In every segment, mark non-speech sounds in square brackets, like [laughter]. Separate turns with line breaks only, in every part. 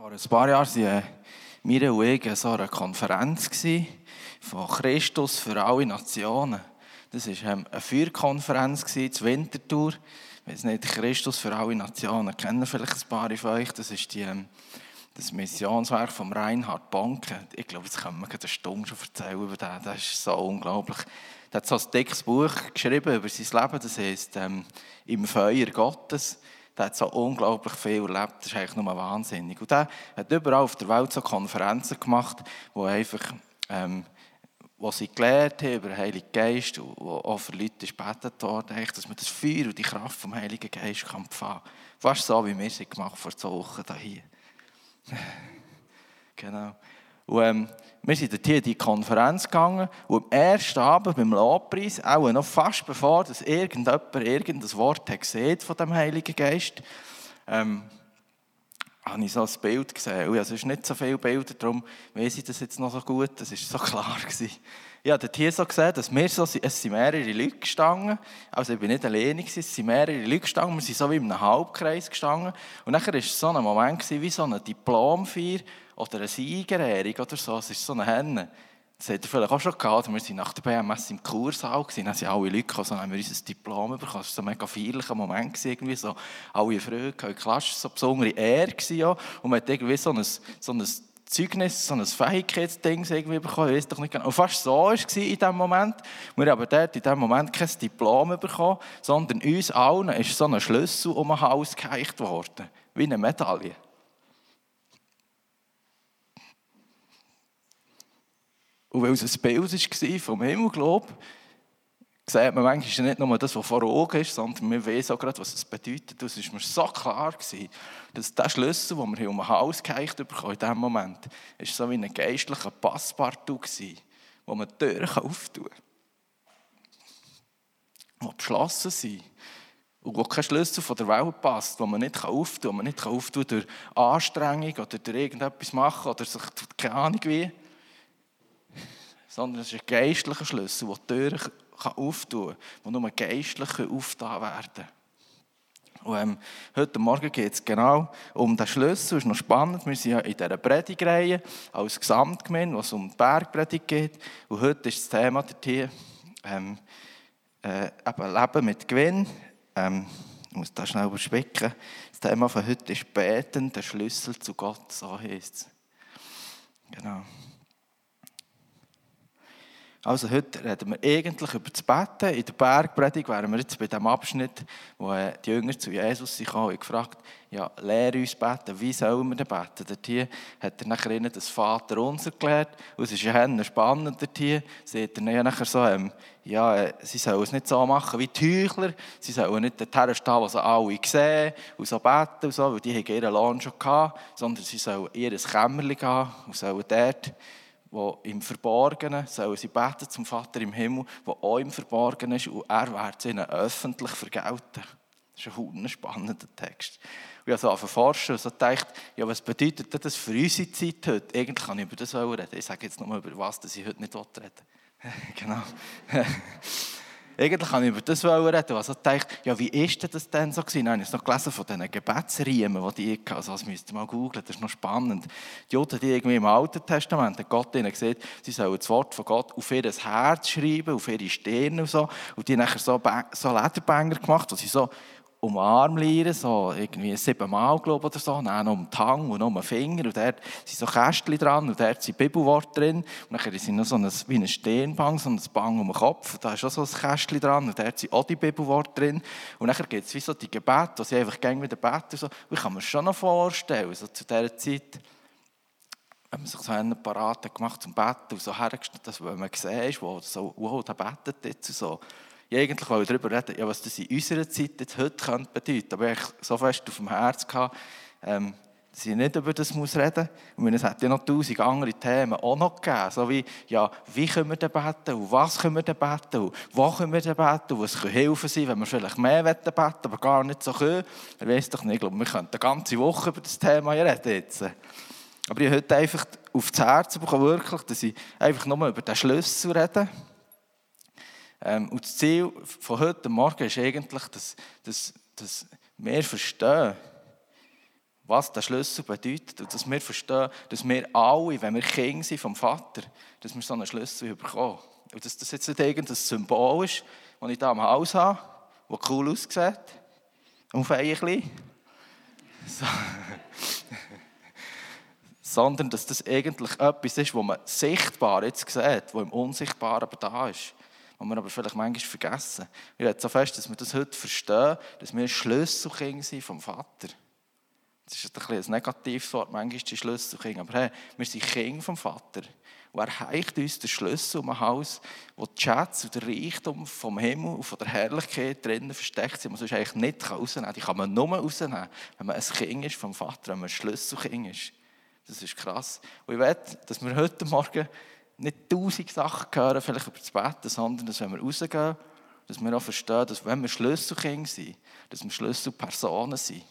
Vor ein paar Jahren waren wir und ich so einer Konferenz von Christus für alle Nationen. Das war ähm, eine Feuerkonferenz zur Wintertour. Ich weiß nicht, Christus für alle Nationen. Kennen vielleicht ein paar von euch. Das ist die, ähm, das Missionswerk von Reinhard Bonke. Ich glaube, das kann man eine Stunde schon erzählen über den. Das ist so unglaublich. Er hat so ein dickes Buch geschrieben über sein Leben. Das heißt ähm, «Im Feuer Gottes». Der hat so unglaublich viel erlebt, das ist eigentlich nur wahnsinnig. Und der hat überall auf der Welt so Konferenzen gemacht, wo einfach, ähm, wo sie gelernt haben über den Heiligen Geist, wo auch für Leute gebetet worden, dass man das Feuer und die Kraft vom Heiligen Geist kann empfangen kann. Fast so, wie wir es gemacht vor zwei Wochen hier. [laughs] genau. Und, ähm, wir sind hier in die Konferenz gegangen und am ersten Abend beim Lobpreis, auch noch fast bevor dass irgendjemand irgendein Wort hat gesehen von dem Heiligen Geist, ähm, habe ich so ein Bild gesehen. Es ist nicht so viele Bilder, darum weiß ich das jetzt noch so gut, das war so klar. Gewesen. Ich habe hier so gesehen, dass wir so, es sind mehrere Leute gestanden, also ich bin nicht alleine, es sind mehrere Leute gestanden, wir sind so wie in einem Halbkreis gestanden und dann war es so ein Moment gewesen, wie so eine Diplomfeier oder eine Siegerehrung oder so, es ist so eine Henne. Das hat er vielleicht auch schon gehabt, wir waren nach der BMS im Kursaal, gewesen, dann sind alle Leute gekommen, so haben wir unser Diplom bekommen, das war so ein mega feierlicher Moment, irgendwie so, alle Freude, die Klasse, so eine besondere Ehre gewesen, und man hat irgendwie so ein, so ein Zeugnis, so ein Fähigkeitsding bekommen, ich weiß doch nicht genau. Und fast so war es in diesem Moment. Wir haben dort in diesem Moment kein Diplom bekommen, sondern uns allen ist so ein Schlüssel um den Hals geheicht worden, wie eine Medaille. Und weil es ein Bild war vom Himmelglob, sieht man manchmal nicht nur das, was vor Augen ist, sondern man weiß auch gerade, was es bedeutet. Das war mir so klar, gewesen, dass der Schlüssel, den wir um den Hals gereicht bekommen in diesem Moment, ist so wie ein geistlicher Passepartout war, wo man die Türen auftun kann. Die beschlossen sind. Und wo kein Schlüssel von der Welt passt, wo man nicht auftun kann, man nicht auftun durch Anstrengung oder durch irgendetwas machen oder sich, keine Ahnung wie, sondern es ist ein geistlicher Schlüssel, der die Türen auftun kann, die nur geistlich aufgetan werden und, ähm, heute Morgen geht es genau um den Schlüssel. Das ist noch spannend. Wir sind ja in dieser Predigreihe als Gesamtgemeinde, wo es um die Bergpredigt geht. Und heute ist das Thema hier ähm, äh, eben Leben mit Gewinn. Ähm, ich muss das schnell überspicken. Das Thema von heute ist Beten, der Schlüssel zu Gott, so heißt es. Genau. Also heute reden wir eigentlich über das Betten. In der Bergpredigt wären wir jetzt bei dem Abschnitt, wo äh, die Jünger zu Jesus sind und gefragt ja, lehre uns beten, wie sollen wir denn beten? Dort hier hat er nachher ihnen das Vater unser gelehrt und es ist ja spannend dort hier, sieht er nachher so, ähm, ja, äh, sie sollen es nicht so machen wie die Heuchler, sie sollen nicht dorthin stehen, sie alle sehen und so beten und so, weil die haben ihren Lohn schon gehabt, sondern sie sollen ihr Kämmerchen gehen und sollen dort wo im Verborgenen sollen sie beten zum Vater im Himmel, wo auch im Verborgenen ist und er wird ihnen öffentlich vergelten. Das ist ein spannender Text. Und ich habe so erforschen und so gedacht, ja, was bedeutet das für unsere Zeit heute? Eigentlich kann ich über das reden. Ich sage jetzt nur über was, das ich heute nicht reden [laughs] Genau. [laughs] Eigentlich kann ich über das reden, was ich dachte, ja, wie ist das denn so gewesen? Ich habe noch gelesen von diesen Gebetsriemen, die ich hatte. Also, das müsst ihr mal googeln, das ist noch spannend. Die Juden, die irgendwie im Alten Testament, hat Gott ihnen gesagt, sie sollen das Wort von Gott auf ihr Herz schreiben, auf ihre Stirn und so. Und die haben nachher so, so Lederbänger gemacht, wo sie so um den Arm lieren, so irgendwie siebenmal, glaube oder so, dann um den Hang und um den Finger. Und dort sind so Kästchen dran und dort sind Bibelworte drin. Und dann sind noch so ein, wie ein Stirnbang, so ein Bang um den Kopf, da ist auch so ein Kästchen dran und dort sind auch die Bibelworte drin. Und dann gibt es wie so die Gebete, wo sie einfach gerne wieder beten. So. Und ich kann mir schon noch vorstellen, so zu dieser Zeit, wenn man sich so einen parat gemacht zum Betten und so hergestellt, dass man sieht, wo so, wow, der betet jetzt und so, ich eigentlich darüber reden, ja, was das in unserer Zeit jetzt heute könnte bedeuten. Aber ich so fest auf dem Herz gehabt, ähm, dass ich nicht über das muss reden muss. Und es hat ja noch tausend andere Themen auch noch gegeben. So wie, ja, wie können wir beten? Und was können wir beten? Und wo können wir beten? Und was kann Hilfe sein, wenn wir vielleicht mehr beten wollen, aber gar nicht so können? Ich weiß doch nicht, ich glaube, wir könnten eine ganze Woche über das Thema reden jetzt. Aber ich habe heute einfach das Herz bekommen, wirklich, dass ich einfach nur über den Schlüssel rede. Ähm, und das Ziel von heute Morgen ist eigentlich, dass, dass, dass wir verstehen, was der Schlüssel bedeutet und dass wir verstehen, dass wir alle, wenn wir Kinder sind vom Vater, dass wir so einen Schlüssel bekommen. Und dass das jetzt nicht irgendein Symbol ist, das ich hier am Haus habe, das cool aussieht, auf ein bisschen. So. [laughs] Sondern dass das eigentlich etwas ist, wo man sichtbar jetzt sieht, wo im Unsichtbaren aber da ist. Was wir aber vielleicht manchmal vergessen. Ich rede so fest, dass wir das heute verstehen, dass wir Schlüsselkinder sind vom Vater. Das ist ein, ein negatives Wort, manchmal die Schlüsselkind. Aber hey, wir sind Kinder vom Vater. Und er heicht uns den Schlüssel um ein Haus, wo die Schätze und der Reichtum vom Himmel und von der Herrlichkeit drinnen versteckt sind, man sonst eigentlich nicht rausnehmen kann. Die kann man nur rausnehmen, wenn man ein Kind ist vom Vater, wenn man ein Schlüsselkind ist. Das ist krass. Und ich will, dass wir heute Morgen nicht tausend Sachen hören, vielleicht über das Bett, sondern dass wenn wir rausgehen, dass wir auch verstehen, dass wenn wir Schlüsselkinder sind, dass wir Schlüsselpersonen sind.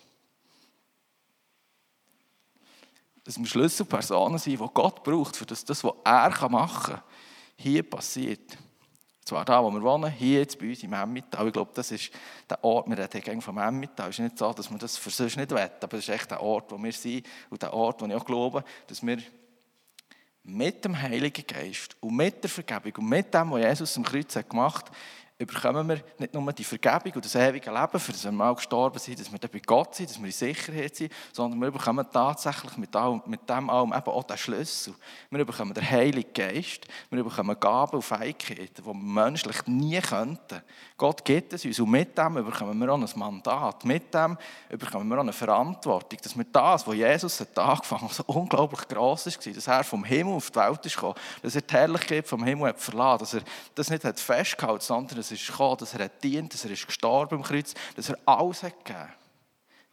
dass wir Schlüsselpersonen sind, die Gott braucht, für das, das was er machen kann, hier passiert. Zwar da, wo wir wohnen, hier jetzt bei uns im Emmental. Ich glaube, das ist der Ort, wir reden gerne vom Emmental. Es ist nicht so, dass wir das für sonst nicht wollen, aber es ist echt der Ort, wo wir sind und der Ort, wo ich auch glaube, dass wir mit dem Heiligen Geist und mit der Vergebung und mit dem, was Jesus am Kreuz hat gemacht hat, überkommen wir nicht nur die Vergebung und das ewige Leben, für das wir mal gestorben sind, dass wir dann bei Gott sind, dass wir in Sicherheit sind, sondern wir bekommen tatsächlich mit, allem, mit dem allem eben auch den Schlüssel. Wir bekommen den Heiligen Geist, wir bekommen Gaben und Fähigkeiten, die wir menschlich nie könnten. Gott gibt es uns und mit dem bekommen wir auch ein Mandat, mit dem bekommen wir auch eine Verantwortung, dass wir das, was Jesus hat angefangen hat, so unglaublich gross war, dass er vom Himmel auf die Welt ist gekommen, dass er die Herrlichkeit vom Himmel hat verlassen, dass er das nicht hat festgehalten, sondern Jesus ist gekommen, dass er dient, dass er ist gestorben am Kreuz, dass er alles hat gegeben.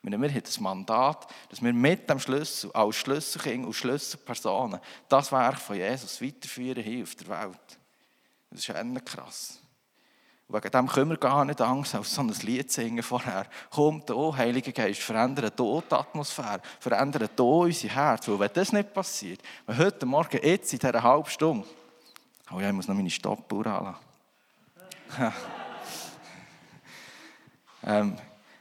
Wir haben das Mandat, dass wir mit dem Schlüssel, als Schlüsselkind und Schlüsselpersonen, das Werk von Jesus weiterführen hier auf der Welt. Das ist echt krass. Und wegen dem können wir gar nicht Angst auf so ein Lied singen vorher. Kommt, oh Heiliger Geist, verändere hier die Atmosphäre, verändere hier unser Herz. Weil wenn das nicht passiert, wenn heute Morgen jetzt in dieser halben Stunde, oh ja, ich muss noch meine Stoppuhr anlassen. [laughs] ähm,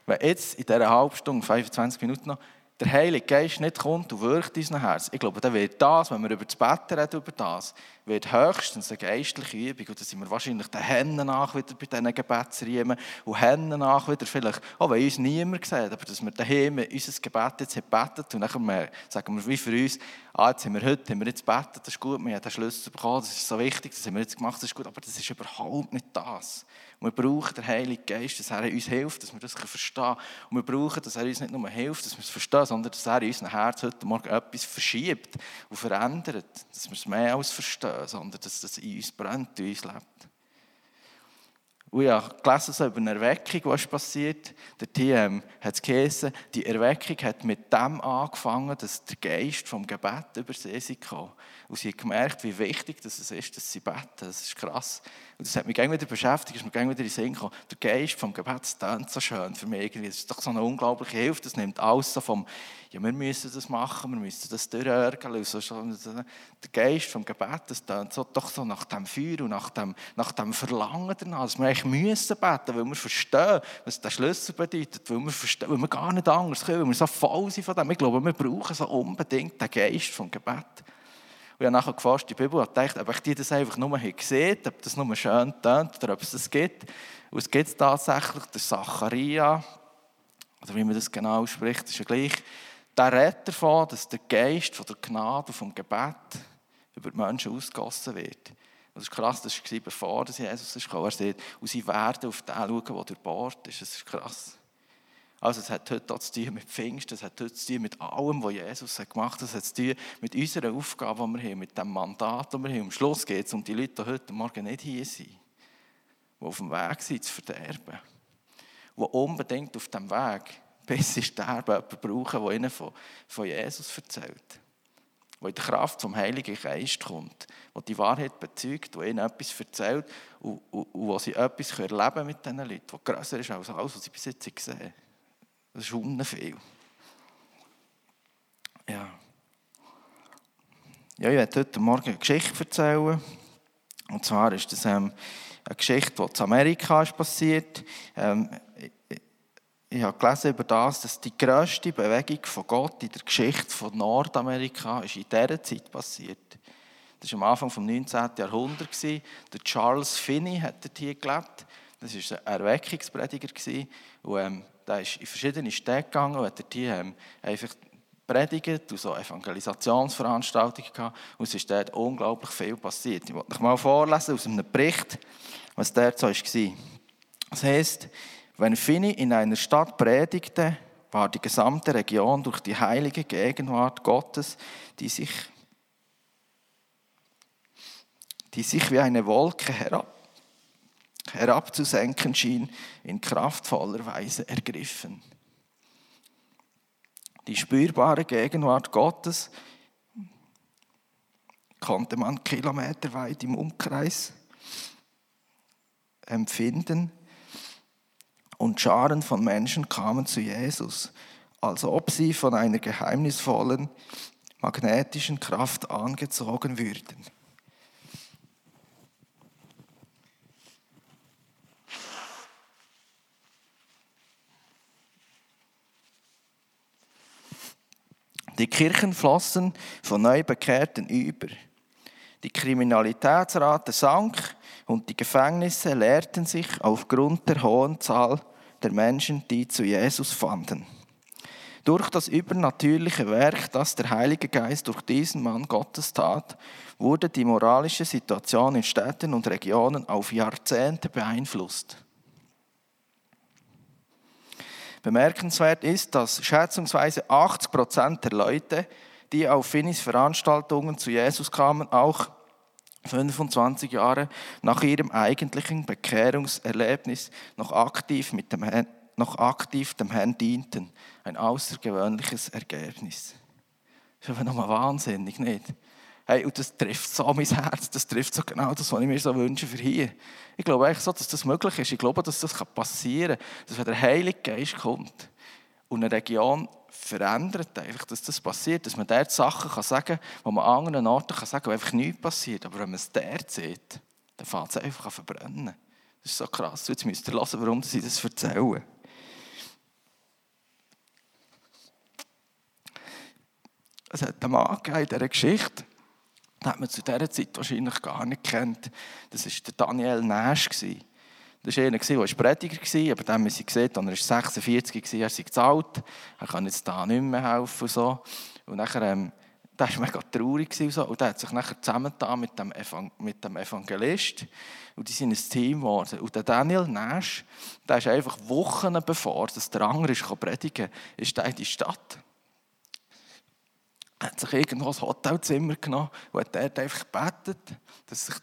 wenn jetzt in dieser halben Stunde, 25 Minuten noch, der Heilige Geist nicht kommt und wirkt in unser Herz, ich glaube, dann wird das, wenn wir über das Bett reden, über das, wird höchstens eine geistliche Übung. Und dann sind wir wahrscheinlich den Händen nach wieder bei diesen Gebetsriemen und Händen nach wieder vielleicht, auch wenn uns niemand sieht, aber dass wir daheim unser Gebet jetzt gebetet und dann sagen wir wie für uns, ah, jetzt haben wir heute haben wir jetzt gebetet, das ist gut, wir haben den Schlüssel bekommen, das ist so wichtig, das haben wir jetzt gemacht, das ist gut, aber das ist überhaupt nicht das. Wir brauchen den Heiligen Geist, dass er uns hilft, dass wir das verstehen können. Und wir brauchen, dass er uns nicht nur hilft, dass wir es verstehen, sondern dass er in unserem Herz heute Morgen etwas verschiebt und verändert, dass wir es mehr als verstehen sondern dass das in uns brennt, in uns lebt. Und ich habe gelesen so über eine Erweckung, was passiert. Der TM hat es geheißen, die Erweckung hat mit dem angefangen, dass der Geist vom Gebet über sie kam. Und sie haben gemerkt, wie wichtig das ist, dass sie beten. Das ist krass. Und das hat mich wieder beschäftigt, ist mir wieder in den Sinn gekommen. Der Geist vom Gebet, klingt so schön für mich. Das ist doch so eine unglaubliche Hilfe. Das nimmt alles so vom, ja, wir müssen das machen, wir müssen das durchärgern. So, der Geist vom Gebet, das klingt so, doch so nach dem Feuer und nach dem, nach dem Verlangen danach, müssen beten, weil wir verstehen, was der Schlüssel bedeutet, weil wir, verstehen, weil wir gar nicht anders können, weil wir so voll sind von dem. Ich glaube, wir brauchen so unbedingt den Geist vom Gebet. Und ich habe nachher gefasst, die Bibel hat gedacht, ob ich die das einfach nur gesehen ob das nur schön tönt oder ob es das gibt. Und es gibt tatsächlich, der Zacharia, oder wie man das genau ausspricht, ist ja gleich, der redet davon, dass der Geist von der Gnade vom Gebet über die Menschen ausgegossen wird. Und das ist krass, das war bevor Jesus ist gekommen. Er sagt, und sie werden auf den schauen, der durchbohrt ist. Das ist krass. Also es hat heute auch zu tun mit Pfingsten, es hat heute zu tun mit allem, was Jesus hat gemacht hat. Es hat zu tun mit unserer Aufgabe, die wir haben, mit dem Mandat, das wir haben. Am Schluss geht es um die Leute, die heute Morgen nicht hier sind, die auf dem Weg sind, zu verderben. Die unbedingt auf dem Weg, bis sie sterben, jemanden brauchen, der ihnen von, von Jesus erzählt. Der in der Kraft vom Heiligen Geist kommt, der die Wahrheit bezeugt, der ihnen etwas erzählt und, und, und wo sie etwas erleben mit diesen Leuten, was grösser ist als alles, was sie bis jetzt gesehen haben. Das ist unviel. Ja. Ja, ich werde heute Morgen eine Geschichte erzählen. Und zwar ist das ähm, eine Geschichte, die in Amerika ist passiert. Ähm, ich, habe gelesen über das, dass die grösste Bewegung von Gott in der Geschichte von Nordamerika ist in dieser Zeit passiert. Das war am Anfang des 19. Jahrhunderts. Der Charles Finney hat hier gelebt. Das war ein Erweckungsprediger. Und, ähm, der ist in verschiedene Städte gegangen und hat hier ähm, einfach predigt und so Evangelisationsveranstaltungen gehabt. Und es ist dort unglaublich viel passiert. Ich wollte euch mal vorlesen aus einem Bericht, was dort so war. Das heisst, wenn Finney in einer Stadt predigte, war die gesamte Region durch die heilige Gegenwart Gottes, die sich, die sich wie eine Wolke herab, herabzusenken schien, in kraftvoller Weise ergriffen. Die spürbare Gegenwart Gottes konnte man kilometerweit im Umkreis empfinden und Scharen von Menschen kamen zu Jesus, als ob sie von einer geheimnisvollen magnetischen Kraft angezogen würden. Die Kirchen flossen von Neubekehrten über. Die Kriminalitätsrate sank und die Gefängnisse leerten sich aufgrund der hohen Zahl der Menschen, die zu Jesus fanden. Durch das übernatürliche Werk, das der Heilige Geist durch diesen Mann Gottes tat, wurde die moralische Situation in Städten und Regionen auf Jahrzehnte beeinflusst. Bemerkenswert ist, dass schätzungsweise 80 Prozent der Leute, die auf Finis Veranstaltungen zu Jesus kamen, auch 25 Jahre nach ihrem eigentlichen Bekehrungserlebnis noch aktiv, mit dem Herrn, noch aktiv dem Herrn dienten. Ein außergewöhnliches Ergebnis. Das ist aber nochmal wahnsinnig, nicht? Hey, und das trifft so mein Herz, das trifft so genau das, was ich mir so wünsche für hier. Ich glaube eigentlich so, dass das möglich ist. Ich glaube, dass das passieren kann, dass wenn der Heilige Geist kommt und eine Region verändert, einfach, dass das passiert, dass man dort Sachen kann sagen kann, wo man an anderen Orten kann sagen kann, wo einfach nichts passiert. Aber wenn man es dort sieht, dann fängt es einfach an verbrennen. Das ist so krass. Jetzt müsst ihr hören, warum sie das erzählen. Es hat einen Mann in dieser Geschichte, den hat man zu dieser Zeit wahrscheinlich gar nicht kennt. Das war der Daniel Nash. Das war einer, der war Prediger, aber dann haben sie gesehen, er war 46, war, er sei zu alt, er kann jetzt da nicht mehr helfen. Und, so. und nachher, ähm, der war mega traurig und, so. und der hat sich nachher zusammengetan mit dem, Evang mit dem Evangelist und die sind ein Team geworden. Und der Daniel Nash, der ist einfach Wochen bevor dass der andere ist predigen ist der in die Stadt. Er hat sich irgendwo ein Hotelzimmer genommen und hat dort einfach gebetet, dass sich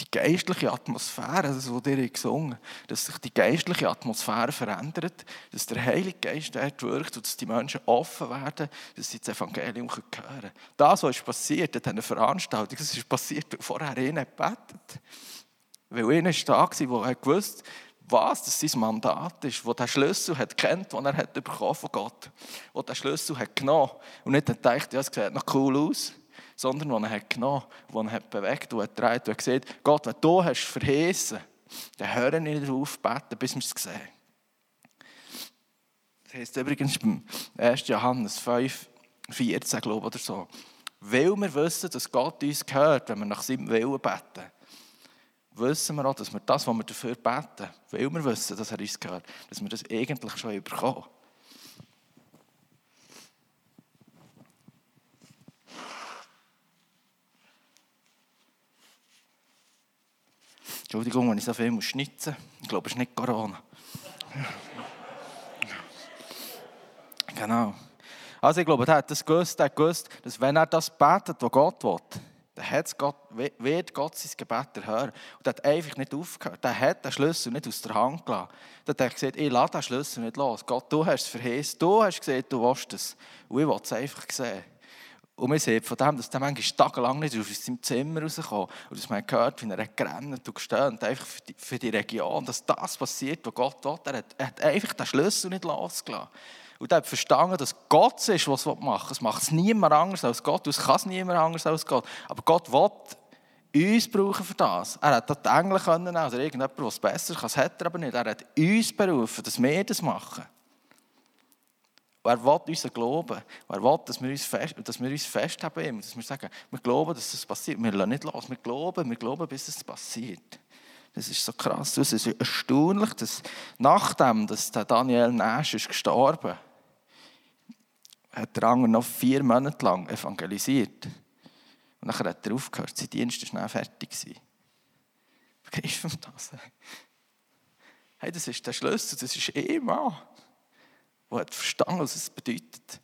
die geistliche Atmosphäre, das was ihr gesungen dass sich die geistliche Atmosphäre verändert, dass der Heilige Geist dort wirkt und dass die Menschen offen werden, dass sie das Evangelium hören können. Das, was ist passiert an dieser Veranstaltung, das ist passiert, weil vorher einer gebetet Weil einer war da, der gewusst was das sein Mandat ist, wo der Schlüssel hat kennt, den er hat bekommen von Gott, wo der Schlüssel hat genommen und nicht gedacht, ja, es sieht noch cool aus, sondern den er hat genommen, den er hat bewegt und hat gedreht und gesagt, Gott, wenn du hast verheißen, dann hören nicht darauf beten, bis wir es sehen. Das heisst übrigens beim 1. Johannes 5, 14, glaube ich, oder so. Weil wir wissen, dass Gott uns gehört, wenn wir nach seinem Willen beten, wissen wir auch, dass wir das, was wir dafür beten, weil wir wissen, dass er uns gehört, dass wir das eigentlich schon bekommen. Entschuldigung, wenn ich so viel muss schnitzen muss. Ich glaube, es ist nicht Corona. genau. Also ich glaube, er hat das gewusst, er hat gewusst, dass wenn er das betet, was Gott will, dann Gott, wird Gott sein Gebet erhören. Und er hat einfach nicht aufgehört. Er hat den Schlüssel nicht aus der Hand gelassen. Dann hat er gesagt, ich lasse den Schlüssel nicht los. Gott, du hast es verheißen. Du hast gesagt, du willst es. Und ich will es einfach sehen. Und man sieht von dem, dass der manchmal tagelang nicht aus seinem Zimmer rauskommt. Und dass man hört, wie er gerannt und gestöhnt einfach für die, für die Region, dass das passiert, was Gott will. Er hat, er hat einfach den Schlüssel nicht losgelassen. Und er hat verstanden, dass Gott es ist, was er machen will. Es macht es niemand anders als Gott. Es kann es niemand anders als Gott. Aber Gott will uns brauchen für das. Er hat die Engel können, oder irgendjemand, der es besser kann, das hat er aber nicht. Er hat uns berufen, dass wir das machen. Und er will unseren Glauben. Und er will, dass wir uns, fest, dass wir uns festhaben, dass wir sagen, wir glauben, dass das passiert. Wir lassen nicht los. Wir glauben, wir glauben, bis es passiert. Das ist so krass. Es ist erstaunlich, dass nachdem dass der Daniel Nash ist gestorben hat der Anger noch vier Monate lang evangelisiert. Und dann hat er aufgehört, sein Dienst war schnell fertig. Begreifst du das? Hey, das ist der Schlüssel, das ist eh Mann, der hat verstanden, was es bedeutet.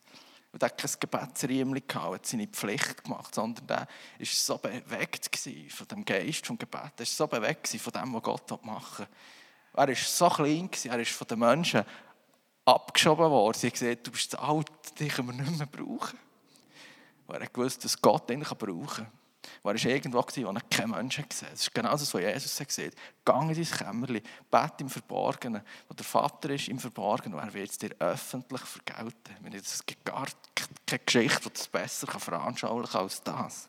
Und er hat kein Gebetsriemchen gehabt, hat seine Pflicht gemacht, sondern er war so bewegt von dem Geist vom Gebet. Er war so bewegt von dem, was Gott machen will. Er war so klein, er ist von den Menschen abgeschoben worden. Sie haben gesagt, du bist zu alt, dich können wir nicht mehr brauchen. Und er hat gewusst, dass Gott ihn brauchen kann. Er war irgendwo, wo er keinen Menschen gesehen hat. Das ist genau das, was Jesus hat. Gang in dein Kämmerchen, bete im Verborgenen, wo der Vater ist im Verborgenen, und er wird es dir öffentlich vergelten. Es gibt gar keine Geschichte, die das besser veranschaulichen kann als das.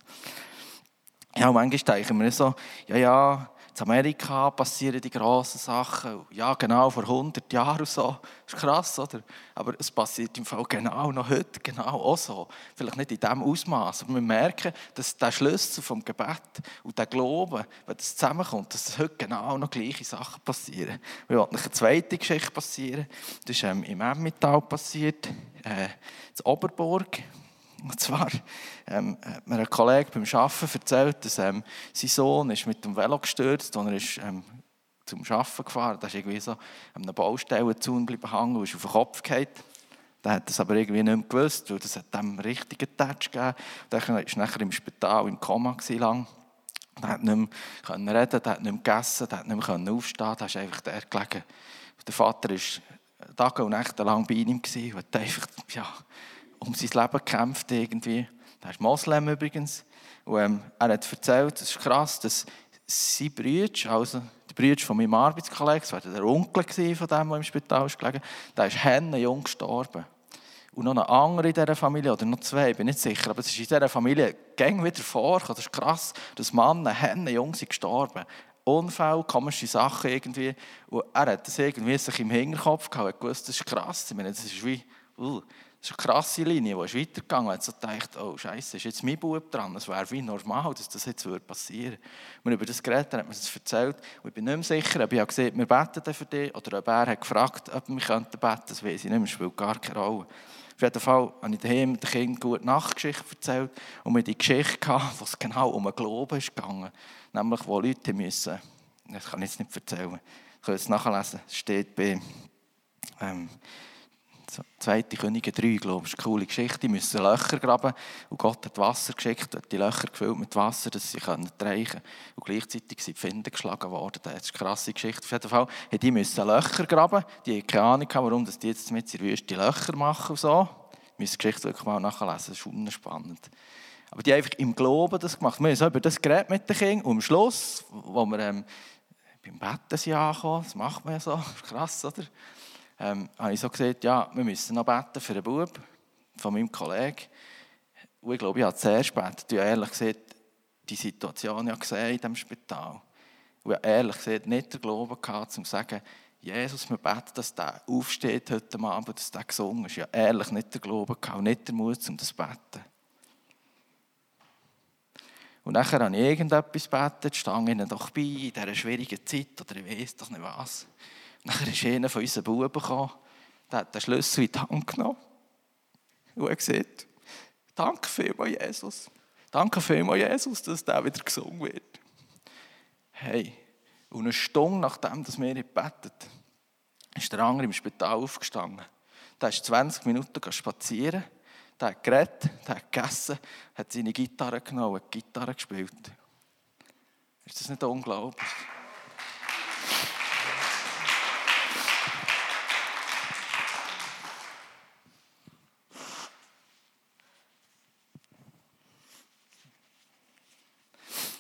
Ja, manchmal denke ich mir so, ja, ja, in Amerika passieren die grossen Sachen. Ja, genau, vor 100 Jahren und so. Das ist krass, oder? Aber es passiert im Fall genau noch heute, genau auch so. Vielleicht nicht in diesem Ausmaß, aber wir merken, dass der Schlüssel vom Gebet und der Glauben, wenn das zusammenkommt, dass heute genau noch gleiche Sachen passieren. Wir wollen eine zweite Geschichte passieren. Das ist ähm, im Emmental passiert, äh, in Oberburg. [laughs] Und zwar ähm, hat mir ein Kollege beim Arbeiten erzählt, dass ähm, sein Sohn ist mit dem Velo gestürzt und er ist ähm, zum Arbeiten gefahren. Da ist irgendwie so an einer Baustellenzaun bleiben hängen und ist auf den Kopf gefallen. Der hat das aber irgendwie nicht mehr gewusst, weil das hat dem richtigen Touch gegeben. Der war nachher im Spital im Koma lang. Der hat nicht mehr reden, hat nicht mehr gegessen, hat nicht mehr aufstehen, der ist einfach der gelegen. Der Vater war Tage und Nächte lang bei ihm und hat einfach, ja, um sein Leben gekämpft irgendwie. Er ist Moslem übrigens. Und, ähm, er hat erzählt, das ist krass, dass sein Bruder, also der Bruder von meinem Arbeitskollegen, das war der Onkel von dem, der im Spital ist gelegen, der ist jung gestorben. Und noch ein anderer in dieser Familie, oder noch zwei, ich bin nicht sicher, aber es ist in dieser Familie gang wieder vor. Das ist krass, dass Mann, jung sind gestorben. Unfall, komische Sachen irgendwie. Und er hat das irgendwie sich im Hinterkopf gehabt, er hat gewusst, das ist krass. Ich meine, das ist wie, uh, ist eine krasse Linie, die ist weitergegangen. hat so gedacht, oh Scheiße, ist jetzt mein Bub dran. Es wäre wie normal, dass das jetzt passieren würde. Wenn über das geredet hat, hat mir das erzählt. Und ich bin nicht mehr sicher, ob ich gesehen wir beten für dich oder ob er hat gefragt ob wir beten könnten. Das weiß ich nicht mehr, spielt gar keine Rolle. Auf jeden Fall habe ich daheim den Kindern gute Nachtgeschichte erzählt und mir die Geschichte gehabt, wo es genau um den Glauben gegangen. Nämlich, wo Leute müssen, das kann ich jetzt nicht erzählen, ich kann es nachlesen, es steht bei ähm, Zweite Könige 3, glaube ich, ist eine coole Geschichte. Die müssen Löcher graben und Gott hat Wasser geschickt, hat die Löcher gefüllt mit Wasser, dass sie können reichen Und gleichzeitig sind die Finden geschlagen worden. Das ist eine krasse Geschichte. Auf jeden Fall haben die müssen Löcher graben. Die haben keine Ahnung, warum die jetzt mit der Wüste Löcher machen und so. Ich muss die Geschichte wirklich mal nachlesen, das ist unspannend. Aber die haben einfach im Glauben das gemacht. Wir haben über das geredet mit den Kindern und am Schluss, wo wir ähm, beim Betten sind angekommen, das macht man ja so, [laughs] krass, oder? Ähm, habe ich so gesagt, ja, wir müssen noch beten für einen Bub von meinem Kollegen. Und ich glaube, ich habe zuerst gebetet. Ich habe ehrlich gesagt die Situation ja gesehen in diesem Spital. Und ich habe ehrlich gesagt nicht den Glauben gehabt, um zu sagen, Jesus, wir beten, dass der aufsteht heute Abend, dass der gesungen ist. Ich habe ehrlich nicht den Glauben gehabt, nicht den Mut, um das zu beten. Und nachher habe ich irgendetwas gebetet, stand ihnen doch bei in dieser schwierigen Zeit oder ich weiß doch nicht was. Nachher ist einer von unseren Buben gekommen, der hat den Schlüssel in die Hand genommen und hat gesagt, danke vielmals, Jesus. Danke vielmals, Jesus, dass der wieder gesungen wird. Hey, und eine Stunde nachdem dass wir gebetet ist der andere im Spital aufgestanden. Der ist 20 Minuten spazieren, der hat geredet, der hat gegessen, hat seine Gitarre genommen und Gitarre gespielt. Ist das nicht unglaublich?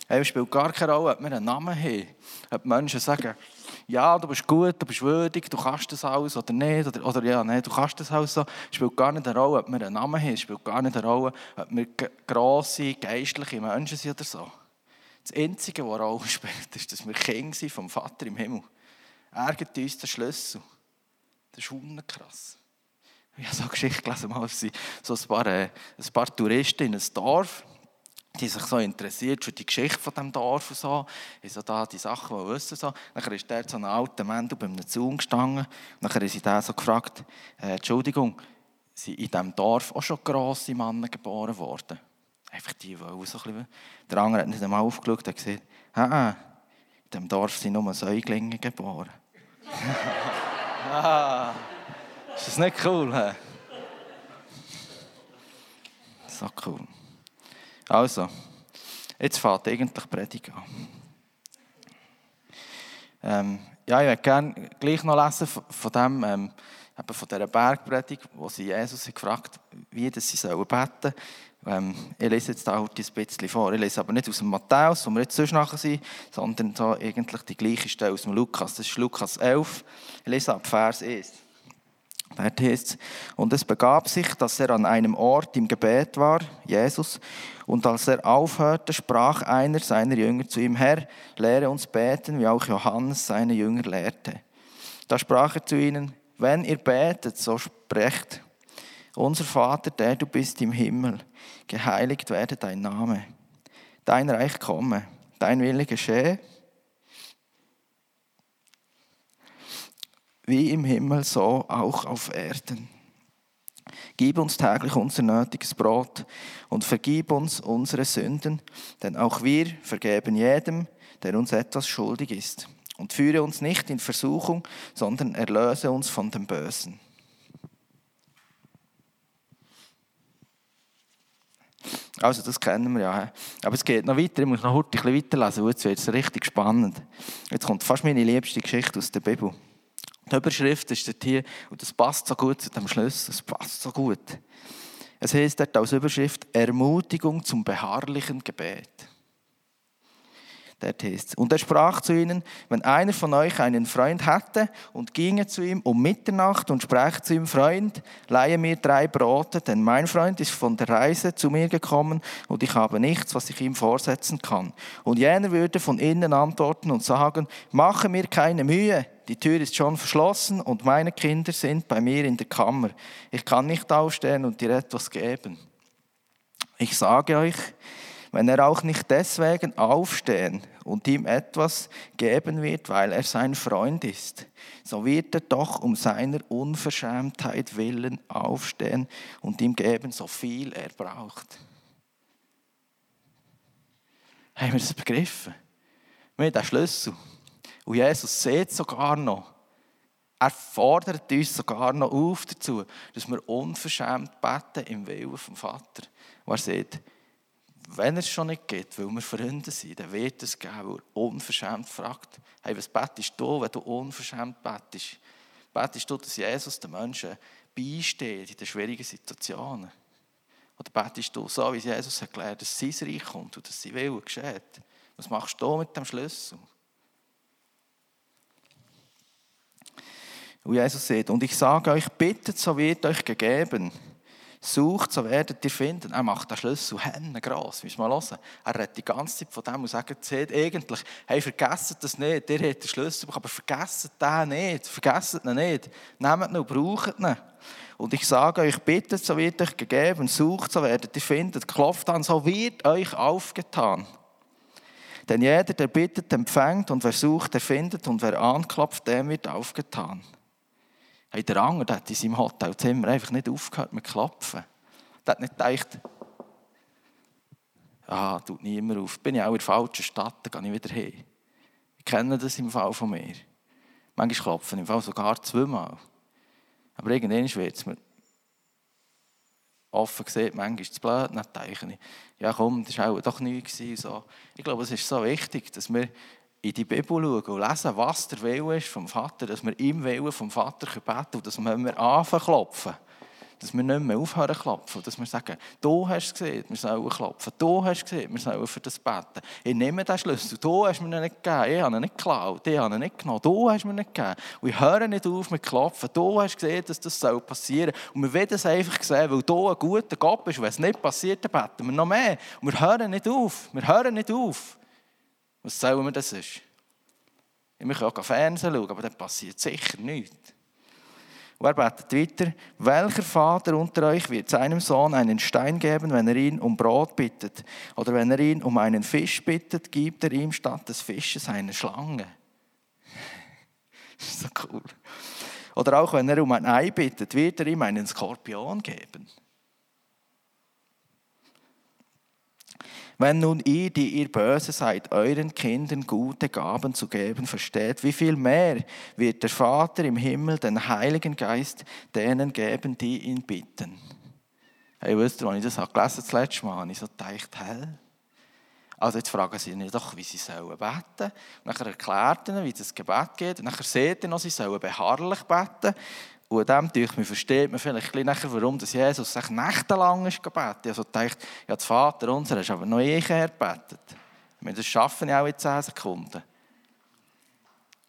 Hey, es spielt gar keine Rolle, ob wir einen Namen haben. Ob Menschen sagen, ja, du bist gut, du bist würdig, du kannst das alles oder nicht. Oder, oder ja, nein, du kannst das alles so. Es spielt gar nicht eine Rolle, ob wir einen Namen haben. Es spielt gar nicht eine Rolle, ob wir grosse, geistliche Menschen sind oder so. Das Einzige, was eine Rolle spielt, ist, dass wir Kinder vom Vater im Himmel. Er gibt uns den Schlüssel. Das ist krass. Ich habe so eine Geschichte gelesen, mal, so ein paar, äh, ein paar Touristen in ein Dorf die sich so interessiert für die Geschichte von dem Dorf und so, ich so da die Sachen wissen so. Dann ist der so ein alter Mann bei einem Zaun gestanden dann haben sie den so gefragt, äh, Entschuldigung, sind in diesem Dorf auch schon grosse Männer geboren worden? Einfach die wollen so ein bisschen. Der andere hat nicht einmal aufgeschaut und gesagt, ah, in diesem Dorf sind nur Säuglinge geboren. [laughs] ah, ist das nicht cool? He? So cool. Also, jetzt fängt eigentlich die Predigt an. Ähm, ja, ich würde gerne gleich noch lesen von, dem, ähm, von dieser Bergpredigt, wo sie Jesus gefragt wie sie sollen beten ähm, Ich lese jetzt da halt ein bisschen vor. Ich lese aber nicht aus dem Matthäus, wo wir jetzt sonst nachher sind, sondern so eigentlich die gleiche Stelle aus dem Lukas. Das ist Lukas 11. Ich lese ab Vers 1. Dort heißt und es begab sich, dass er an einem Ort im Gebet war, Jesus, und als er aufhörte, sprach einer seiner Jünger zu ihm, Herr, lehre uns beten, wie auch Johannes seine Jünger lehrte. Da sprach er zu ihnen, wenn ihr betet, so sprecht, unser Vater, der du bist im Himmel, geheiligt werde dein Name, dein Reich komme, dein Wille geschehe, wie im Himmel, so auch auf Erden. Gib uns täglich unser nötiges Brot und vergib uns unsere Sünden, denn auch wir vergeben jedem, der uns etwas schuldig ist. Und führe uns nicht in Versuchung, sondern erlöse uns von dem Bösen. Also, das kennen wir ja. Aber es geht noch weiter. Ich muss noch ein bisschen weiterlesen, weil jetzt wird es richtig spannend. Jetzt kommt fast meine liebste Geschichte aus der Bibel. Die Überschrift ist dort hier, und das passt so gut zu dem Schlüssel, das passt so gut. Es heißt dort als Überschrift Ermutigung zum beharrlichen Gebet. Dort heißt Und er sprach zu ihnen, wenn einer von euch einen Freund hätte und ginge zu ihm um Mitternacht und sprach zu ihm, Freund, leihe mir drei Brote, denn mein Freund ist von der Reise zu mir gekommen und ich habe nichts, was ich ihm vorsetzen kann. Und jener würde von innen antworten und sagen, mache mir keine Mühe, die Tür ist schon verschlossen und meine Kinder sind bei mir in der Kammer. Ich kann nicht aufstehen und dir etwas geben. Ich sage euch, wenn er auch nicht deswegen aufstehen und ihm etwas geben wird, weil er sein Freund ist, so wird er doch um seiner Unverschämtheit willen aufstehen und ihm geben, so viel er braucht. Haben wir das begriffen? Haben den Schlüssel. Und Jesus sieht sogar noch, er fordert uns sogar noch auf dazu, dass wir unverschämt beten im Willen vom Vater. Und er sagt, wenn es schon nicht geht, weil wir Freunde sind, dann wird es geben, weil er unverschämt fragt, hey, was betest du, wenn du unverschämt betest? Betest du, dass Jesus den Menschen beisteht in den schwierigen Situationen? Oder betest du so, wie Jesus gelernt, dass sein Reich kommt und dass sein Wille geschieht? Was machst du mit dem Schlüssel? Und Jesus sagt, und ich sage euch, bittet, so wird euch gegeben. Sucht, so werdet ihr finden. Er macht den Schlüssel Hände gross. Wir mal hören. Er redet die ganze Zeit von dem und sagt, seht eigentlich, hey, vergesst das nicht. Ihr habt den Schlüssel, aber vergesst den nicht. Vergesst ihn nicht. Nehmt ihn und braucht ihn. Und ich sage euch, bittet, so wird euch gegeben. Sucht, so werdet ihr finden. Klopft an, so wird euch aufgetan. Denn jeder, der bittet, empfängt. Und wer sucht, der findet. Und wer anklopft, dem wird aufgetan. Hey, der andere der hat in seinem Hotelzimmer einfach nicht aufgehört mit Klopfen. Der hat nicht gedacht, ah, tut niemand auf. Bin ich auch in der falschen Stadt, dann gehe ich wieder hin. Ich kenne das im Fall von mir. Manchmal klopfen im Fall sogar zweimal. Aber irgendwann wird es mir offen gesehen, manchmal ist es blöd, dann denke ich, ja komm, das war auch doch nichts. So. Ich glaube, es ist so wichtig, dass wir in die Bibel schauen und lesen, was der Wille ist vom Vater, dass wir im Willen vom Vater beten und dass wir, wenn wir anfangen klopfen, dass wir nicht mehr aufhören zu klopfen, dass wir sagen, du hast gesehen, wir sollen klopfen, du hast gesehen, wir sollen für das beten. Ich nehme den Schlüssel, du hast mir ihn nicht gegeben, ich habe ihn nicht geklaut, ich habe ihn nicht genommen, du hast mir nicht gegeben. Und ich höre nicht auf mit klopfen, du hast gesehen, dass das passieren soll. Und wir wollen es einfach sehen, weil du ein guter Gott bist, wenn es nicht passiert, dann beten wir noch mehr. Und wir hören nicht auf, wir hören nicht auf. Was sollen wir das ist? Wir können auch Fernsehen schauen, aber dann passiert sicher nichts. Und er betet weiter, welcher Vater unter euch wird seinem Sohn einen Stein geben, wenn er ihn um Brot bittet? Oder wenn er ihn um einen Fisch bittet, gibt er ihm statt des Fisches eine Schlange. Das [laughs] ist so cool. Oder auch wenn er um ein Ei bittet, wird er ihm einen Skorpion geben. Wenn nun ihr, die ihr böse seid, euren Kindern gute Gaben zu geben versteht, wie viel mehr wird der Vater im Himmel den Heiligen Geist denen geben, die ihn bitten? Hey, wisst ihr, als ich das habe, das letzte Mal, habe ich so gedacht, hä? Also jetzt fragen sie ihn doch, wie sie sollen beten. Und dann erklärt ihnen, wie das Gebet geht. Und dann seht ihr noch, sie sollen beharrlich beten. Und an dem durch versteht man vielleicht ein bisschen warum Jesus sich nächtelang gebetet. Also dachte, ja, das Vater unser ist aber noch eh gebetet. Wir das schaffen ja auch in 10 Sekunden.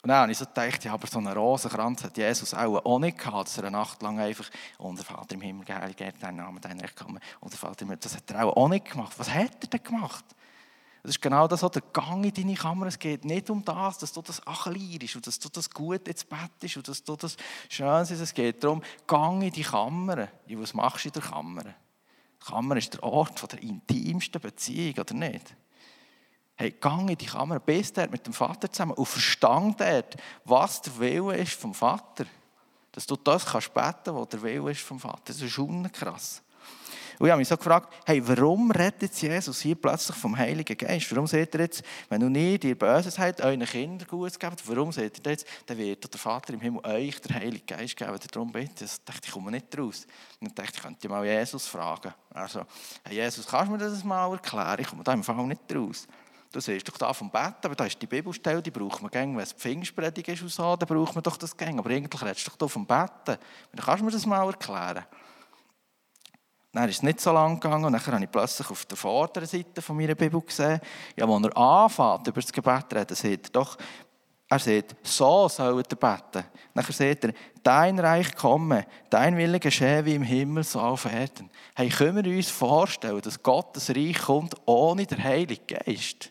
Und dann habe ich so gedacht, ja, aber so einen Rosenkranz hat Jesus auch, nicht gehabt, dass er eine Nacht lang einfach, unser Vater im Himmel, geheiligt dein Name, dein Recht kommen, unser Vater im Himmel, das hat er auch nicht gemacht. Was hat er denn gemacht? Das ist genau das, der Gang in deine Kammer. Es geht nicht um das, dass du das achlierst und dass du das gut ins Bett ist und dass du das schön ist. Es geht darum, gang in die Kammer. Ja, was machst du in der Kammer? Die Kammer ist der Ort der intimsten Beziehung, oder nicht? Hey, gang in die Kammer, bist dort mit dem Vater zusammen und verstand dort, was der Wille ist vom Vater. Dass du das kannst beten, was der Wille ist vom Vater. Das ist schon krass. Und ich habe mich so gefragt, hey, warum redet Jesus hier plötzlich vom Heiligen Geist? Warum seht ihr jetzt, wenn du nie dir Böses seid, euren Kindern Gutes gebt, warum seht ihr jetzt, dann wird der Vater im Himmel euch der Heilige Geist geben, darum bitte. Das dachte ich, komme nicht raus. Dann dachte ich, ich könnte mal Jesus fragen. Also, hey Jesus, kannst du mir das mal erklären? Ich komme da im Fall nicht raus. Du siehst doch da vom Bett, aber da ist die Bibelstelle, die braucht man gern, wenn es Pfingstpredigt ist und so, dann braucht man doch das gern. Aber eigentlich redest du doch da vom Betten. Dann kannst du mir das mal erklären. Dann ist es nicht so lang gegangen und dann habe ich plötzlich auf der vorderen Seite von meiner Bibel gesehen, ja, wo er anfängt, über das Gebet zu reden, sieht er doch, er sagt, so sollt ihr beten. Dann sagt er, dein Reich komme, dein Wille geschehe wie im Himmel, so auf Erden. Hey, können wir uns vorstellen, dass Gottes Reich kommt ohne den Heiligen Geist?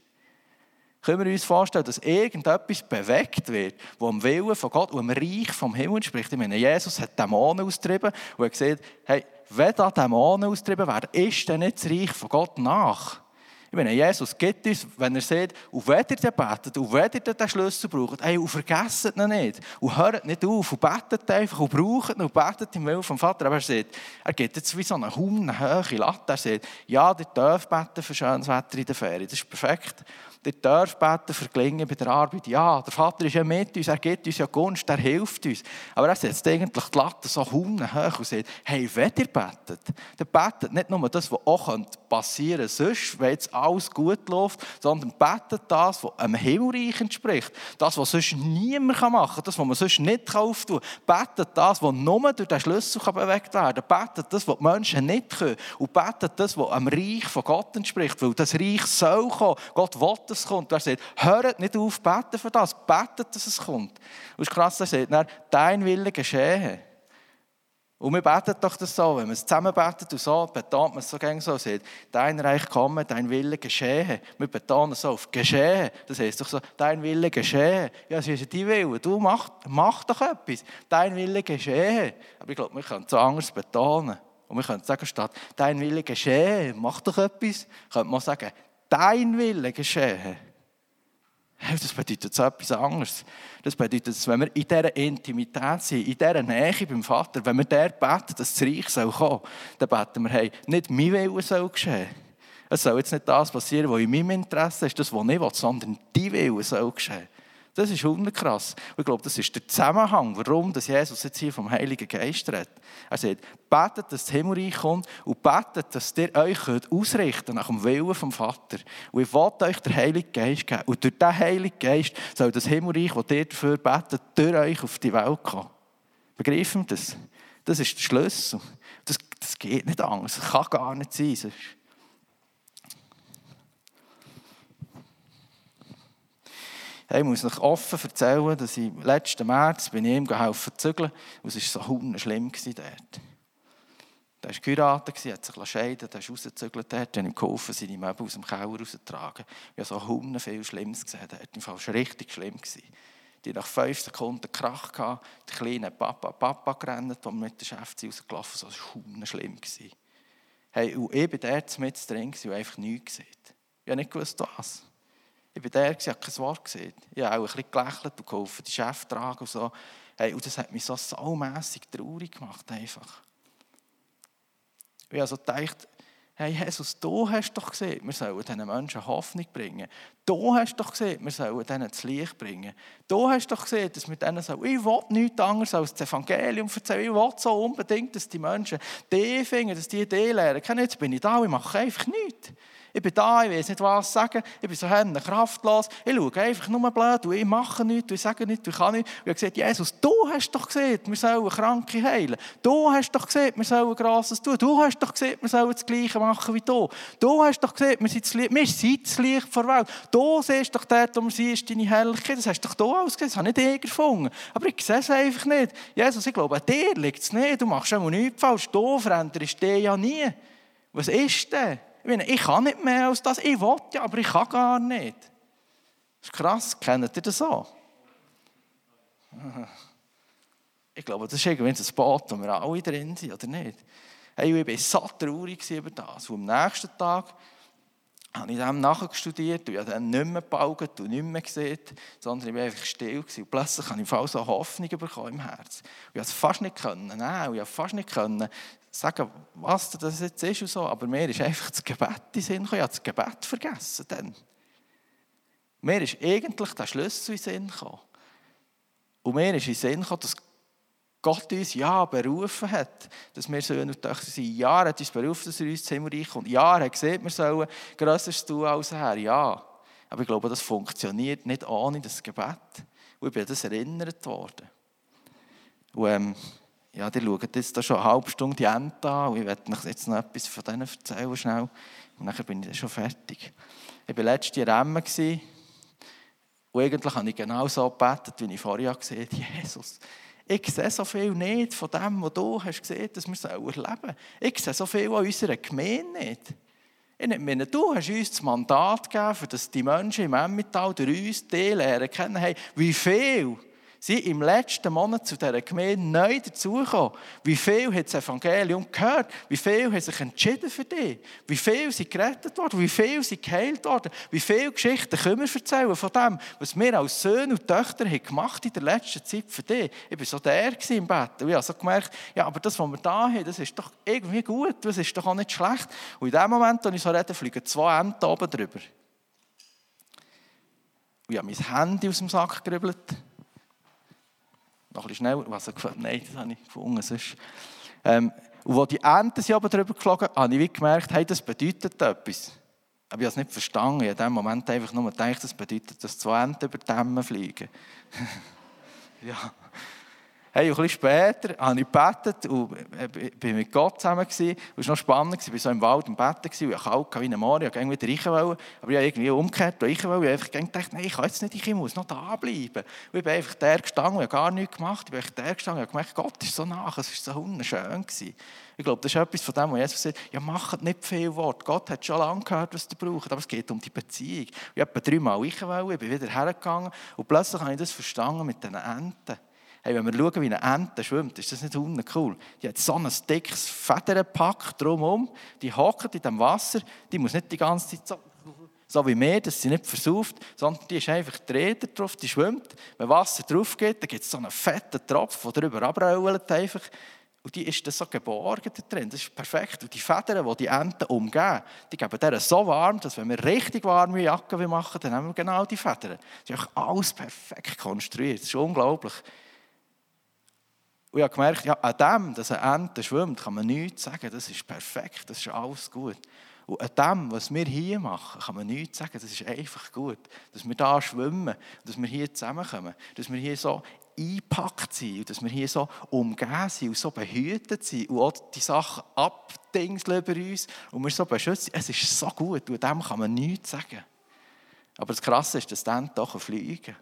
Können wir uns vorstellen, dass irgendetwas bewegt wird, wo am Willen von Gott, wo am Reich vom Himmel spricht? Ich meine, Jesus hat Dämonen austrieben und hat gesagt, hey, wenn da Dämonen austrieben werden, ist dann nicht das Reich von Gott nach. Ich meine, Jesus gibt uns, wenn er sagt, und wenn ihr dann betet, und wenn ihr den Schlüssel braucht, ey, und vergesst ihn nicht. Und hört nicht auf, und betet einfach, und braucht ihn, und betet im Willen vom Vater. Aber er sagt, er gibt jetzt wie so eine hohe Latte. Er sagt, ja, ihr dürft beten für schönes Wetter in der Ferien. Das ist perfekt. Ihr dürft beten für Gelingen bei der Arbeit. Ja, der Vater ist ja mit uns, er gibt uns ja Gunst, er hilft uns. Aber er setzt eigentlich die Latte so hoch und sagt, hey, wenn ihr betet, dann betet nicht nur das, was auch passieren könnte, sonst, wenn jetzt alles gut läuft, sondern betet das, was einem Himmelreich entspricht. Das, was sonst niemand machen kann, das, was man sonst nicht auftun kann. Betet das, was nur durch den Schlüssel bewegt werden kann. Betet das, was die Menschen nicht können. Und betet das, was am Reich von Gott entspricht. Weil das Reich soll kommen. Gott will es kommt. Er sagt, hört nicht auf, beten für das. Betet, dass es kommt. Und es ist krass, er sagt, dein Wille geschehe. Und wir beten doch das so, wenn man es zusammen betet und so, betont man es so gerne so, sagt, dein Reich komme, dein Wille geschehe. Wir betonen es so auf geschehe. Das heißt doch so, dein Wille geschehe. Ja, es ist ja dein Wille. Du mach, mach doch etwas. Dein Wille geschehe. Aber ich glaube, wir können es so anders betonen. Und wir können sagen, statt dein Wille geschehe, mach doch etwas, könnte man sagen, dein Wille geschehe. Das bedeutet so etwas anderes. Das bedeutet, wenn wir in dieser Intimität sind, in dieser Nähe beim Vater, wenn wir der beten, dass das Reich soll kommen soll, dann beten wir, hey, nicht mein Wille soll geschehen. Es soll jetzt nicht das passieren, was in meinem Interesse ist, das, was ich will, sondern dein Wille soll geschehen. Das ist krass. Und ich glaube, das ist der Zusammenhang, warum Jesus jetzt hier vom Heiligen Geist redet. Er sagt, betet, dass das Himmelreich kommt und betet, dass ihr euch ausrichten könnt nach dem Willen vom Vater. Und ich will euch den Heiligen Geist geben. Und durch diesen Heiligen Geist soll das Himmelreich, das ihr dafür betet, durch euch auf die Welt kommen. Begreifen das? Das ist der Schlüssel. Das, das geht nicht anders. Das kann gar nicht sein. Hey, ich muss euch offen erzählen, dass ich letzten März bin ich ihm geholfen zu zügeln und es war so schlimm dort. Er war geheiratet, hat sich scheiden er ist rausgezügelt dort, habe ihm geholfen, seine Möbel aus dem Keller rauszutragen. Ich habe so Hunde viel Schlimmes gesehen dort. Im Fall war richtig schlimm. Die nach fünf Sekunden Krach gehabt, die kleine Papa, Papa gerannt, die mit der Chefin rausgelaufen sind. Das war schlimm. Hey, und ich bin der mit drin und einfach nichts gesehen. Ich habe nicht gewusst, was. Ich bin der, ich habe kein Wort gesehen. Ich habe auch ein bisschen gelächelt und geholfen, die Chef tragen und so. Hey, und das hat mich so saumässig traurig gemacht, einfach. Ich habe so hey Jesus, du hast doch gesehen, wir sollen diesen Menschen Hoffnung bringen. Du hast doch gesehen, wir sollen denen das Licht bringen. Du hast doch gesehen, dass wir denen so, ich will nichts anderes als das Evangelium erzählen. Ich will so unbedingt, dass die Menschen die finden, dass die die lernen. Jetzt bin ich da, ich mache einfach nichts. Ich bin da, ich weiß nicht, was sagen. Ich bin so kraftlos. Ich schaue einfach nur blöd ich mache nichts, ich sage nichts, ich kann nichts. Und ich habe gesagt, Jesus, du hast doch gesehen, wir sollen Kranke heilen. Du hast doch gesehen, wir sollen Grosses tun. Du hast doch gesehen, wir sollen das Gleiche machen wie du. Du hast doch gesehen, wir sind das Licht, wir sind das Licht der Welt. Du siehst doch dort, wo wir sind, deine Herrlichkeit. Das hast doch du alles gesehen, das habe nicht ich gefunden. Aber ich sehe es einfach nicht. Jesus, ich glaube, an dir liegt es nicht. Du machst immer nichts falsch. Du veränderst dich ja nie. Was ist denn? Ich, meine, ich kann nicht mehr als das. Ich will ja, aber ich kann gar nicht. Das ist krass. Kennt ihr das so? Ich glaube, das ist irgendwie ein Boot, wo wir alle drin sind, oder nicht? Hey, ich war so traurig über das. Und am nächsten Tag habe ich dem nachgestudiert ich habe dann nicht mehr gebaut und nicht mehr gesehen, sondern ich war einfach still. Gewesen. Und plötzlich habe ich voll so Hoffnung bekommen im Herzen. Ich konnte es fast nicht können, nein, ich konnte fast nicht können sagen, was das jetzt ist und so, aber mir ist einfach das Gebet in Sinn gekommen. Ich habe das Gebet vergessen dann. Mir ist eigentlich der Schlüssel in Sinn gekommen. Und mir ist in Sinn gekommen, dass Gott uns ja berufen hat, dass wir Söhne und Töchter sind. Ja, er hat uns berufen, dass er uns zum Himmelreich kommt. Ja, er hat gesehen, wir sollen Größeres tun als er. Ja. Aber ich glaube, das funktioniert nicht ohne das Gebet. Und ich bin das erinnert worden. Und, ähm, ja, die schauen jetzt da schon eine halbe Stunde die Ente an und ich werde euch jetzt noch etwas von denen erzählen, schnell. Und dann bin ich schon fertig. Ich war letztes Jahr Emmen und eigentlich habe ich genau so gebetet, wie ich vorher gesehen habe. Jesus, ich sehe so viel nicht von dem, was du hast gesehen, dass wir erleben sollen. Ich sehe so viel an unserer Gemeinde nicht. Ich meine, du hast uns das Mandat gegeben, dass die Menschen im Emmental durch uns die lernen kennen, hey, wie viel sind im letzten Monat zu dieser Gemeinde neu dazugekommen. Wie viel hat das Evangelium gehört? Wie viel haben sich entschieden für dich? Wie viel sind gerettet worden? Wie viel sind geheilt worden? Wie viele Geschichten können wir erzählen von dem, was wir als Söhne und Töchter haben gemacht in der letzten Zeit für dich? Ich war so der im Bett und ich habe so gemerkt, ja, aber das, was wir da haben, das ist doch irgendwie gut, das ist doch auch nicht schlecht. Und in dem Moment, als ich so rede, fliegen zwei Enten oben drüber. Und ich habe mein Handy aus dem Sack gerübelt noch ein bisschen schneller. Was Nein, das habe ich gefunden. Sonst. Ähm, und als die Enten sind aber drüber geflogen, habe ich gemerkt, hey, das bedeutet etwas. Aber ich habe es nicht verstanden. Ich habe in dem Moment einfach nur gedacht, das bedeutet, dass zwei Enten über die Dämme fliegen. [laughs] ja. Hey, ein bisschen später habe ich gebetet und bin mit Gott zusammen. Es war noch spannend, ich war so im Wald im Bett und ich kalt wie ein Moor, ich wollte wieder wollen, aber ich habe irgendwie umgekehrt und ich wollte. Ich habe gedacht, nein, ich kann jetzt nicht, ich muss noch da bleiben. Und ich bin einfach der gestanden und habe gar nichts gemacht. Ich bin einfach der gestanden und habe gemerkt, Gott ist so nach, es war so wunderschön. Ich glaube, das ist etwas von dem, was Jesus sagt, ja, macht nicht viel Wort. Gott hat schon lange gehört, was ihr braucht, aber es geht um die Beziehung. Ich habe dreimal ich ich bin wieder hergegangen und plötzlich habe ich das verstanden mit diesen Enten. Hey, wenn wir schauen, wie eine Ente schwimmt, ist das nicht cool. Die hat so ein dickes Federpack drumherum, die hockt in dem Wasser, die muss nicht die ganze Zeit so, so wie mir, dass sie nicht versauft, sondern die ist einfach Räder drauf, die schwimmt. Wenn Wasser drauf geht, dann gibt es so einen fetten Tropf, der drüber abrollt einfach. Und die ist dann so geborgen da drin. Das ist perfekt. Und die Federn, die die Enten umgeben, die geben denen so warm, dass wenn wir richtig warme Jacke machen, dann haben wir genau die Federn. Das ist alles perfekt konstruiert. Das ist unglaublich. Und ich habe gemerkt, ja, an dem, dass eine Ente schwimmt, kann man nichts sagen. Das ist perfekt, das ist alles gut. Und an dem, was wir hier machen, kann man nichts sagen. Das ist einfach gut. Dass wir da schwimmen, dass wir hier zusammenkommen, dass wir hier so eingepackt sind und dass wir hier so umgeben sind und so behütet sind und auch die Sachen abdingseln über uns und wir so beschützt sind. Es ist so gut und an dem kann man nichts sagen. Aber das Krasse ist, dass dann doch fliegen.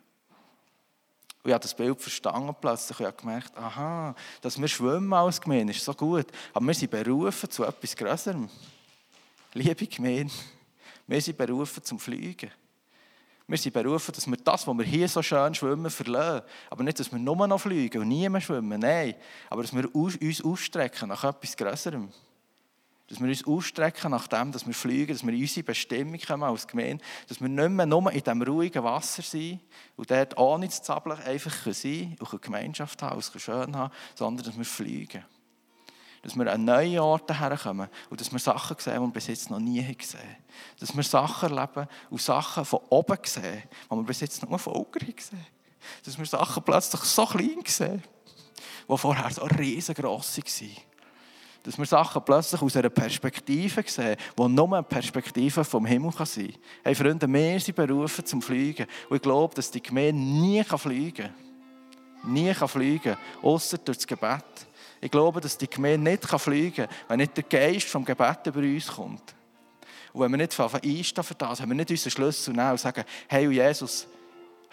Und ich habe das Bild verstanden plötzlich und habe gemerkt, aha, dass wir schwimmen als Gemeinde ist so gut. Aber wir sind berufen zu etwas Größerem. Liebe Gemeinde, wir sind berufen zum Fliegen. Wir sind berufen, dass wir das, was wir hier so schön schwimmen, verlassen. Aber nicht, dass wir nur noch fliegen und nie mehr schwimmen. Nein. Aber dass wir uns ausstrecken nach etwas Größerem. Dass wir uns ausstrecken nach dem, dass wir fliegen, dass wir in unsere Bestimmung kommen als Gemeinde. Dass wir nicht mehr nur in diesem ruhigen Wasser sind und dort ohne zu zappeln einfach sein und eine Gemeinschaft haben, und schön haben, sondern dass wir fliegen dass wir an neue Orte herkommen und dass wir Sachen sehen, die wir bis jetzt noch nie gesehen haben. Dass wir Sachen erleben und Sachen von oben sehen, die wir bis jetzt nur von unten gesehen Dass wir Sachen plötzlich so klein sehen, die vorher so riesengroß waren. Dass wir Sachen plötzlich aus einer Perspektive sehen, die nur eine Perspektive vom Himmel sein kann. Hey Freunde, wir sind berufen zum Fliegen. Und ich glaube, dass die Gemeinde nie fliegen kann. Nie fliegen kann, außer durch das Gebet. Ich glaube, dass die Gemeinde nicht fliegen kann, wenn nicht der Geist vom Gebet über uns kommt. Und wenn wir nicht einstehen für das, wenn wir nicht unseren Schlüssel nehmen und sagen, hey Jesus,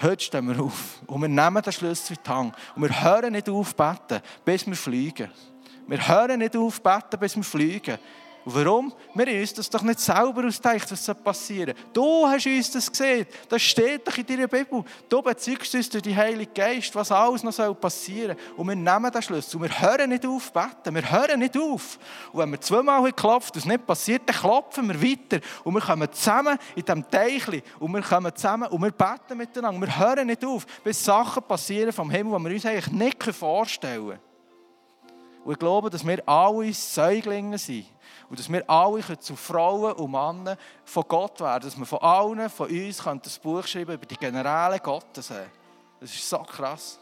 heute stehen wir auf und wir nehmen den Schlüssel in die Hand und wir hören nicht auf beten, bis wir fliegen. Wir hören nicht auf beten, bis wir fliegen. Und warum? Wir haben uns das doch nicht selber ausgedacht, was passieren soll. Du hast uns das gesehen. Das steht doch in deiner Bibel. Du bezeugst uns durch den Heiligen Geist, was alles noch passieren soll. Und wir nehmen den Schlüssel. Und wir hören nicht auf beten. Wir hören nicht auf. Und wenn wir zweimal geklopft und es nicht passiert, dann klopfen wir weiter. Und wir kommen zusammen in diesem Teichli. Und wir kommen zusammen und wir beten miteinander. Wir hören nicht auf, bis Sachen passieren vom Himmel, die wir uns eigentlich nicht vorstellen können. Und ich glaube, dass wir alle Säuglinge sind. Und dass wir alle zu Frauen und Männern von Gott werden. Dass wir von allen von uns das Buch schreiben über die Generäle Gottes. Das ist so krass.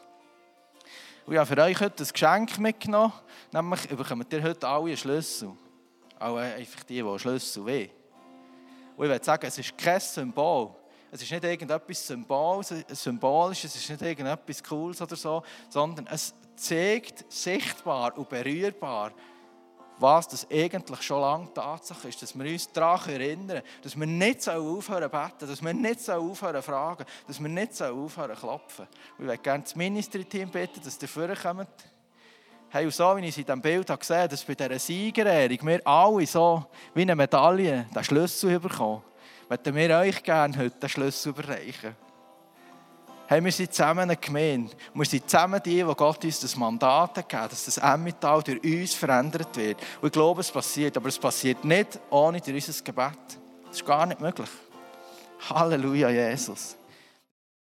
Und ich habe für euch heute ein Geschenk mitgenommen. Nämlich bekommt ihr heute alle einen Schlüssel. Auch einfach die, die einen Schlüssel wollen. Und ich würde sagen, es ist kein Symbol. Es ist nicht irgendetwas Symbolisches, es ist nicht irgendetwas Cooles oder so, sondern es zeigt sichtbar und berührbar, was das eigentlich schon lange Tatsache ist, dass wir uns daran erinnern, dass wir nicht aufhören beten, dass wir nicht aufhören fragen, dass wir nicht aufhören klopfen. Und ich möchte gerne das Ministry-Team bitten, dass ihr vorkommt. Hey, und so wie ich es in diesem Bild gesehen habe, dass bei dieser Siegerehrung wir alle so wie eine Medaille den Schlüssel bekommen, möchten wir euch gerne heute den Schlüssel überreichen hey, wir sind zusammen eine Gemeinde. Wir sind zusammen die, die Gott uns das Mandat gegeben hat, dass das Emmental durch uns verändert wird. Und ich glaube, es passiert. Aber es passiert nicht ohne durch unser Gebet. Das ist gar nicht möglich. Halleluja, Jesus.